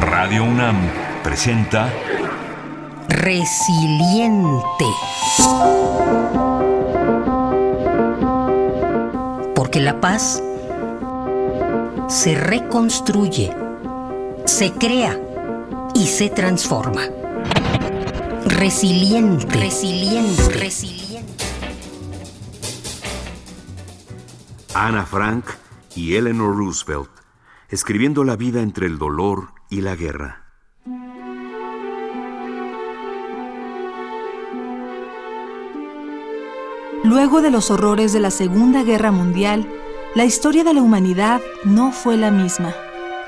Radio UNAM presenta Resiliente. Porque la paz se reconstruye, se crea y se transforma. Resiliente. Resiliente. Resiliente. Ana Frank y Eleanor Roosevelt, escribiendo la vida entre el dolor y la guerra. Luego de los horrores de la Segunda Guerra Mundial, la historia de la humanidad no fue la misma.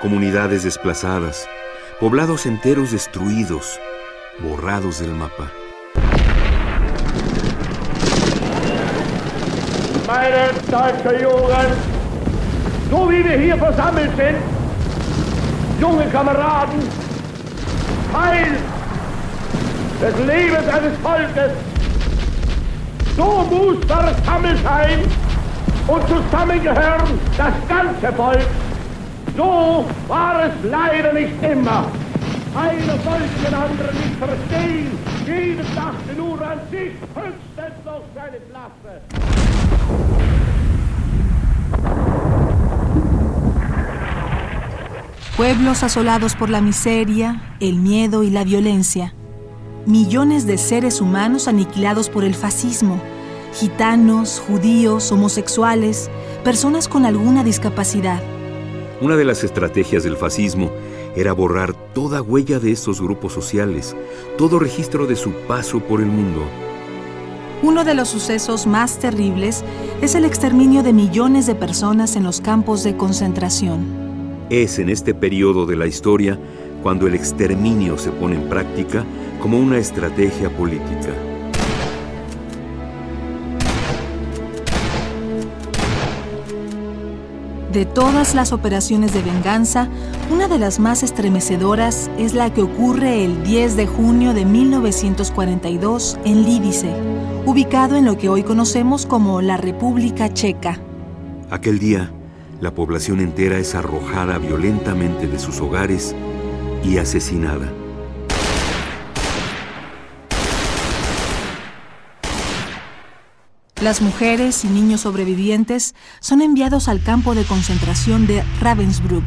Comunidades desplazadas, poblados enteros destruidos, borrados del mapa. Meine deutsche Jugend, so wie wir hier versammelt sind, junge Kameraden, Teil des Lebens eines Volkes, so muss versammelt sein und zusammengehören das ganze Volk. So war es leider nicht immer. Einer wollte den anderen nicht verstehen. Jeder dachte nur an sich, höchstens auf seine Klasse. Pueblos asolados por la miseria, el miedo y la violencia. Millones de seres humanos aniquilados por el fascismo. Gitanos, judíos, homosexuales, personas con alguna discapacidad. Una de las estrategias del fascismo era borrar toda huella de estos grupos sociales, todo registro de su paso por el mundo. Uno de los sucesos más terribles es el exterminio de millones de personas en los campos de concentración. Es en este periodo de la historia cuando el exterminio se pone en práctica como una estrategia política. De todas las operaciones de venganza, una de las más estremecedoras es la que ocurre el 10 de junio de 1942 en Lídice, ubicado en lo que hoy conocemos como la República Checa. Aquel día, la población entera es arrojada violentamente de sus hogares y asesinada. Las mujeres y niños sobrevivientes son enviados al campo de concentración de Ravensbrück,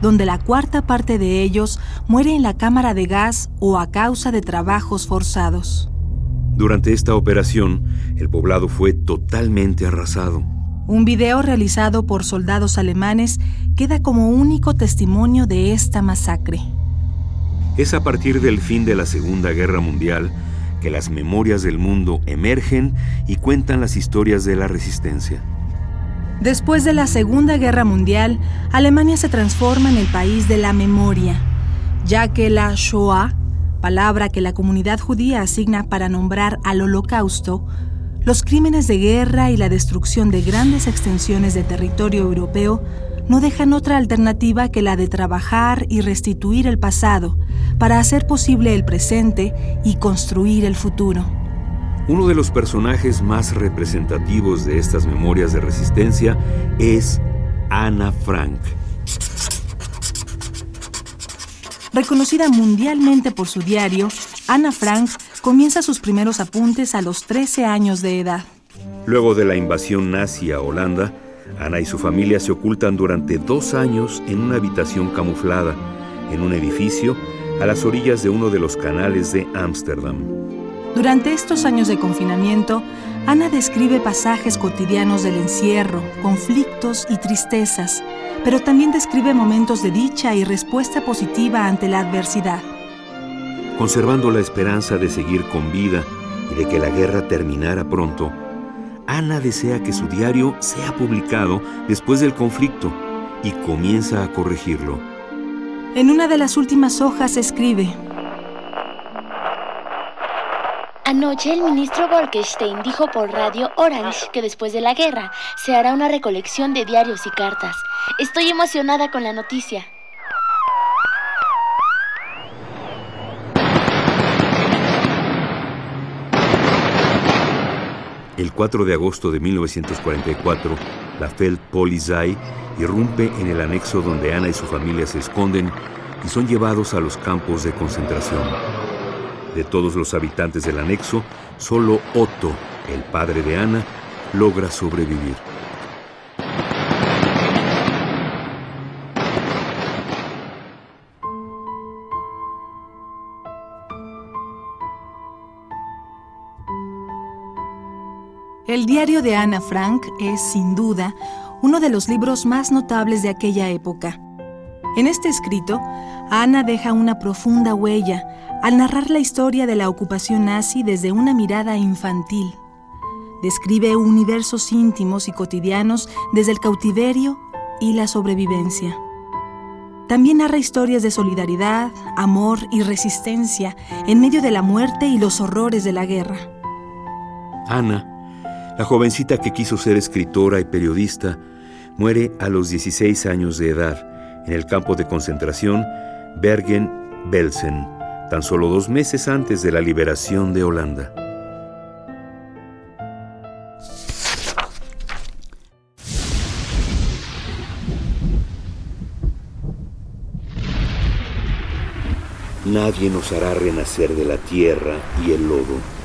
donde la cuarta parte de ellos muere en la cámara de gas o a causa de trabajos forzados. Durante esta operación, el poblado fue totalmente arrasado. Un video realizado por soldados alemanes queda como único testimonio de esta masacre. Es a partir del fin de la Segunda Guerra Mundial que las memorias del mundo emergen y cuentan las historias de la resistencia. Después de la Segunda Guerra Mundial, Alemania se transforma en el país de la memoria, ya que la Shoah, palabra que la comunidad judía asigna para nombrar al holocausto, los crímenes de guerra y la destrucción de grandes extensiones de territorio europeo no dejan otra alternativa que la de trabajar y restituir el pasado para hacer posible el presente y construir el futuro. Uno de los personajes más representativos de estas memorias de resistencia es Ana Frank. Reconocida mundialmente por su diario, Ana Frank comienza sus primeros apuntes a los 13 años de edad. Luego de la invasión nazi a Holanda, Ana y su familia se ocultan durante dos años en una habitación camuflada, en un edificio a las orillas de uno de los canales de Ámsterdam. Durante estos años de confinamiento, Ana describe pasajes cotidianos del encierro, conflictos y tristezas, pero también describe momentos de dicha y respuesta positiva ante la adversidad. Conservando la esperanza de seguir con vida y de que la guerra terminara pronto, Ana desea que su diario sea publicado después del conflicto y comienza a corregirlo. En una de las últimas hojas escribe, Anoche el ministro Bolkestein dijo por radio Orange que después de la guerra se hará una recolección de diarios y cartas. Estoy emocionada con la noticia. El 4 de agosto de 1944, la Feldpolizei irrumpe en el anexo donde Ana y su familia se esconden y y son llevados a los campos de concentración. De todos los habitantes del anexo, solo Otto, el padre de Ana, logra sobrevivir. El diario de Ana Frank es, sin duda, uno de los libros más notables de aquella época. En este escrito, Ana deja una profunda huella al narrar la historia de la ocupación nazi desde una mirada infantil. Describe universos íntimos y cotidianos desde el cautiverio y la sobrevivencia. También narra historias de solidaridad, amor y resistencia en medio de la muerte y los horrores de la guerra. Ana la jovencita que quiso ser escritora y periodista muere a los 16 años de edad en el campo de concentración Bergen-Belsen, tan solo dos meses antes de la liberación de Holanda. Nadie nos hará renacer de la tierra y el lodo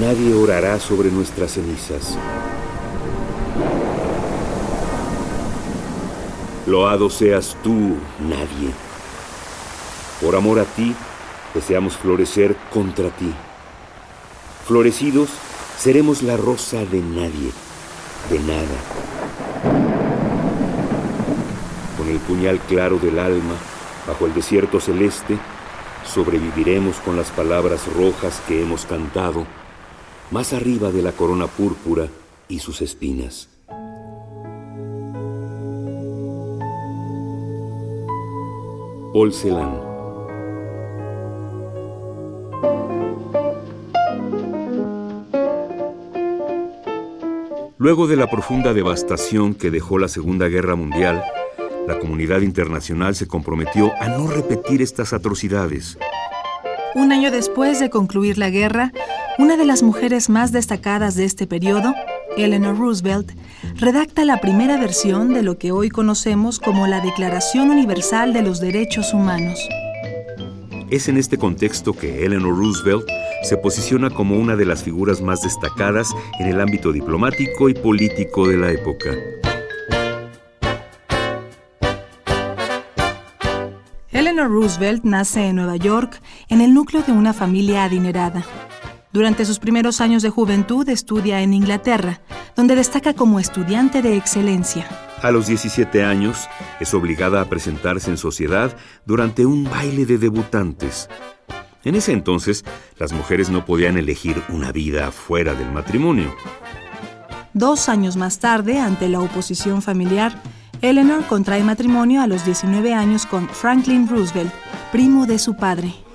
Nadie orará sobre nuestras cenizas. Loado seas tú, nadie. Por amor a ti, deseamos florecer contra ti. Florecidos, seremos la rosa de nadie, de nada. Con el puñal claro del alma, bajo el desierto celeste, sobreviviremos con las palabras rojas que hemos cantado más arriba de la corona púrpura y sus espinas. Paul Luego de la profunda devastación que dejó la Segunda Guerra Mundial, la comunidad internacional se comprometió a no repetir estas atrocidades. Un año después de concluir la guerra, una de las mujeres más destacadas de este periodo, Eleanor Roosevelt, redacta la primera versión de lo que hoy conocemos como la Declaración Universal de los Derechos Humanos. Es en este contexto que Eleanor Roosevelt se posiciona como una de las figuras más destacadas en el ámbito diplomático y político de la época. Eleanor Roosevelt nace en Nueva York en el núcleo de una familia adinerada. Durante sus primeros años de juventud estudia en Inglaterra, donde destaca como estudiante de excelencia. A los 17 años es obligada a presentarse en sociedad durante un baile de debutantes. En ese entonces, las mujeres no podían elegir una vida fuera del matrimonio. Dos años más tarde, ante la oposición familiar, Eleanor contrae matrimonio a los 19 años con Franklin Roosevelt, primo de su padre.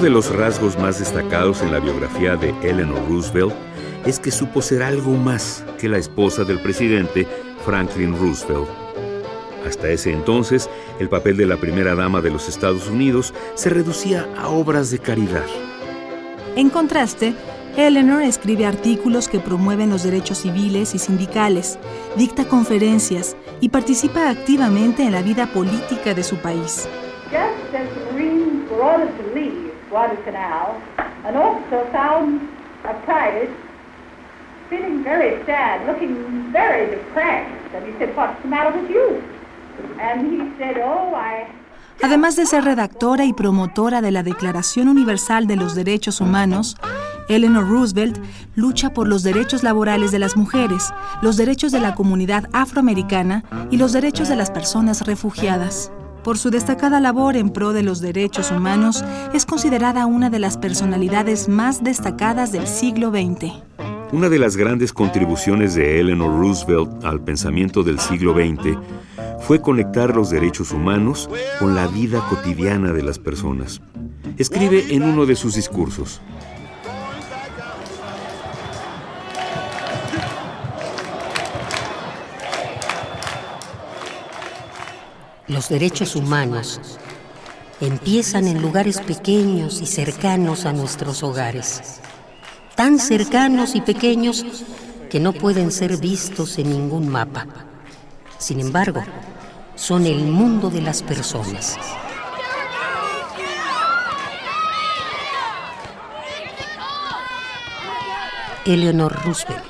De los rasgos más destacados en la biografía de Eleanor Roosevelt es que supo ser algo más que la esposa del presidente Franklin Roosevelt. Hasta ese entonces, el papel de la primera dama de los Estados Unidos se reducía a obras de caridad. En contraste, Eleanor escribe artículos que promueven los derechos civiles y sindicales, dicta conferencias y participa activamente en la vida política de su país. Guadalcanal, an officer found a private feeling very sad, looking very depressed. And he said, What's the matter with you? And he said, Oh, I. Además de ser redactora y promotora de la Declaración Universal de los Derechos Humanos, Eleanor Roosevelt lucha por los derechos laborales de las mujeres, los derechos de la comunidad afroamericana y los derechos de las personas refugiadas. Por su destacada labor en pro de los derechos humanos, es considerada una de las personalidades más destacadas del siglo XX. Una de las grandes contribuciones de Eleanor Roosevelt al pensamiento del siglo XX fue conectar los derechos humanos con la vida cotidiana de las personas. Escribe en uno de sus discursos, los derechos humanos empiezan en lugares pequeños y cercanos a nuestros hogares. Tan cercanos y pequeños que no pueden ser vistos en ningún mapa. Sin embargo, son el mundo de las personas. Eleanor Roosevelt.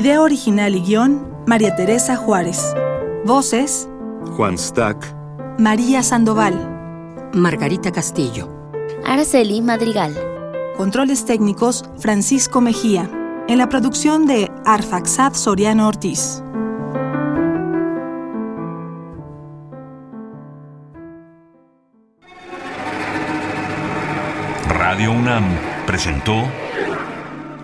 Idea original y guion, María Teresa Juárez. Voces, Juan Stack, María Sandoval. Margarita Castillo. Araceli Madrigal. Controles técnicos, Francisco Mejía. En la producción de Arfaxad Soriano Ortiz. Radio UNAM presentó